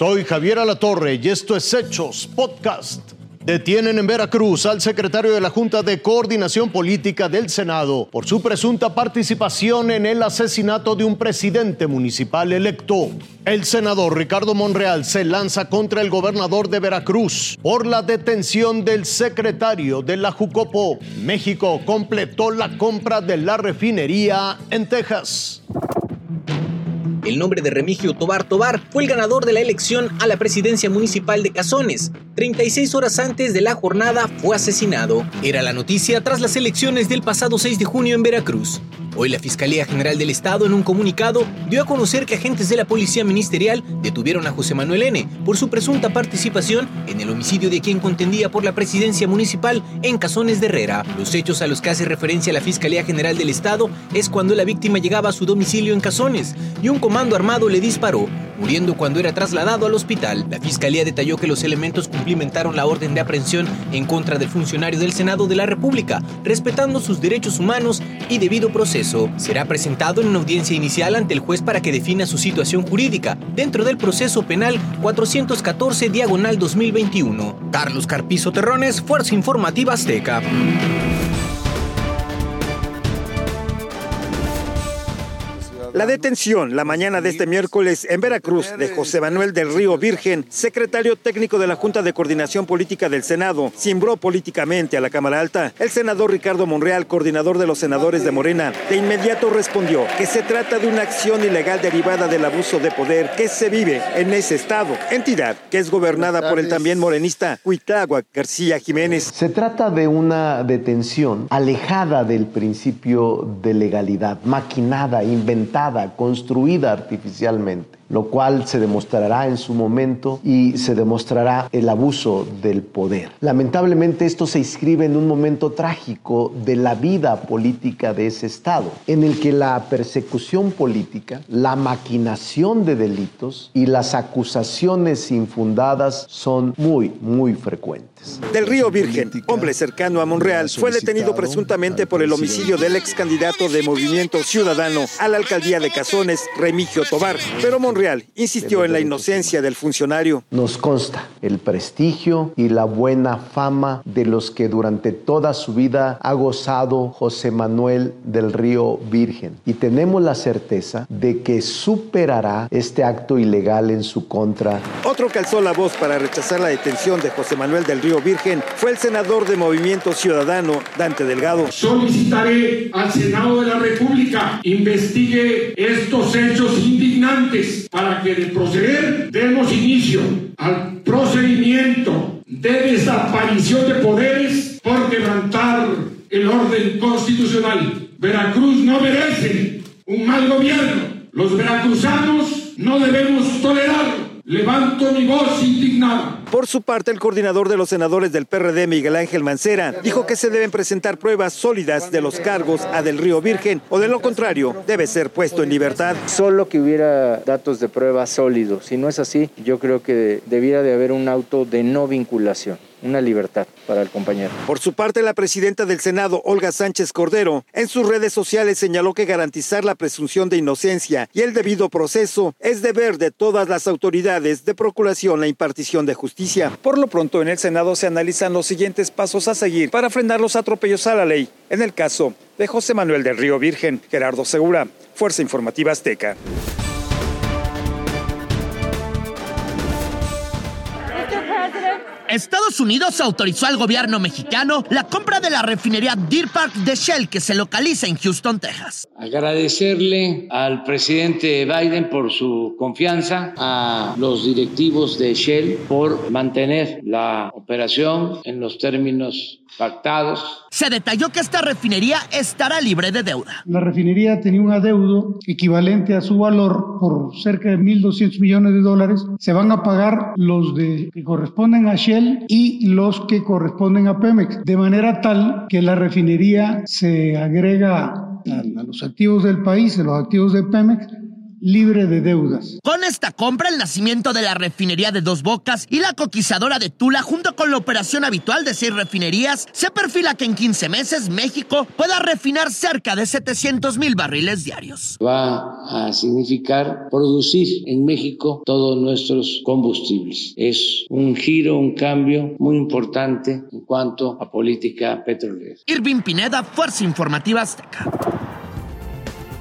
Soy Javier Alatorre y esto es Hechos Podcast. Detienen en Veracruz al secretario de la Junta de Coordinación Política del Senado por su presunta participación en el asesinato de un presidente municipal electo. El senador Ricardo Monreal se lanza contra el gobernador de Veracruz por la detención del secretario de la Jucopo. México completó la compra de la refinería en Texas. El nombre de Remigio Tobar Tobar fue el ganador de la elección a la presidencia municipal de Cazones. 36 horas antes de la jornada fue asesinado. Era la noticia tras las elecciones del pasado 6 de junio en Veracruz. Hoy la Fiscalía General del Estado en un comunicado dio a conocer que agentes de la Policía Ministerial detuvieron a José Manuel N. por su presunta participación en el homicidio de quien contendía por la presidencia municipal en Cazones de Herrera. Los hechos a los que hace referencia la Fiscalía General del Estado es cuando la víctima llegaba a su domicilio en Cazones y un comando armado le disparó, muriendo cuando era trasladado al hospital. La Fiscalía detalló que los elementos cumplimentaron la orden de aprehensión en contra del funcionario del Senado de la República, respetando sus derechos humanos y debido proceso será presentado en una audiencia inicial ante el juez para que defina su situación jurídica dentro del proceso penal 414 diagonal 2021. Carlos Carpizo Terrones, Fuerza Informativa Azteca. La detención la mañana de este miércoles en Veracruz de José Manuel del Río Virgen, secretario técnico de la Junta de Coordinación Política del Senado, cimbró políticamente a la Cámara Alta. El senador Ricardo Monreal, coordinador de los senadores de Morena, de inmediato respondió que se trata de una acción ilegal derivada del abuso de poder que se vive en ese estado, entidad que es gobernada por el también morenista Cuitagua García Jiménez. Se trata de una detención alejada del principio de legalidad, maquinada, inventada construida artificialmente lo cual se demostrará en su momento y se demostrará el abuso del poder. Lamentablemente esto se inscribe en un momento trágico de la vida política de ese Estado, en el que la persecución política, la maquinación de delitos y las acusaciones infundadas son muy, muy frecuentes. Del Río Virgen, hombre cercano a Monreal, fue detenido presuntamente por el homicidio del ex candidato de Movimiento Ciudadano a la alcaldía de Cazones, Remigio Tobar, pero insistió en la inocencia del funcionario. Nos consta el prestigio y la buena fama de los que durante toda su vida ha gozado José Manuel del Río Virgen y tenemos la certeza de que superará este acto ilegal en su contra. Otro que alzó la voz para rechazar la detención de José Manuel del Río Virgen fue el senador de Movimiento Ciudadano, Dante Delgado. Solicitaré al Senado de la República investigue estos hechos indignantes para que de proceder demos inicio al procedimiento de desaparición de poderes por quebrantar el orden constitucional. Veracruz no merece un mal gobierno. Los veracruzanos no debemos tolerarlo. Levanto mi voz indignada. Por su parte, el coordinador de los senadores del PRD, Miguel Ángel Mancera, dijo que se deben presentar pruebas sólidas de los cargos a Del Río Virgen o de lo contrario, debe ser puesto en libertad. Solo que hubiera datos de prueba sólidos. Si no es así, yo creo que debiera de haber un auto de no vinculación una libertad para el compañero. Por su parte, la presidenta del Senado, Olga Sánchez Cordero, en sus redes sociales señaló que garantizar la presunción de inocencia y el debido proceso es deber de todas las autoridades de procuración la impartición de justicia. Por lo pronto, en el Senado se analizan los siguientes pasos a seguir para frenar los atropellos a la ley. En el caso de José Manuel del Río Virgen, Gerardo Segura, Fuerza Informativa Azteca. Estados Unidos autorizó al gobierno mexicano la compra de la refinería Deer Park de Shell que se localiza en Houston, Texas. Agradecerle al presidente Biden por su confianza, a los directivos de Shell por mantener la operación en los términos pactados. Se detalló que esta refinería estará libre de deuda. La refinería tenía un adeudo equivalente a su valor por cerca de 1.200 millones de dólares. Se van a pagar los de, que corresponden a Y los que corresponden a Pemex, de manera tal que la refinería se agrega a los activos del país, a los activos de Pemex, libre de deudas. Con esta compra, el nacimiento de la refinería de Dos Bocas y la coquizadora de Tula, junto con la operación habitual de seis refinerías, se perfila que en 15 meses México pueda refinar cerca de 700 mil barriles diarios. Va a significar producir en México todos nuestros combustibles. Es un giro, un cambio muy importante en cuanto a política petrolera. Irving Pineda, Fuerza Informativa Azteca.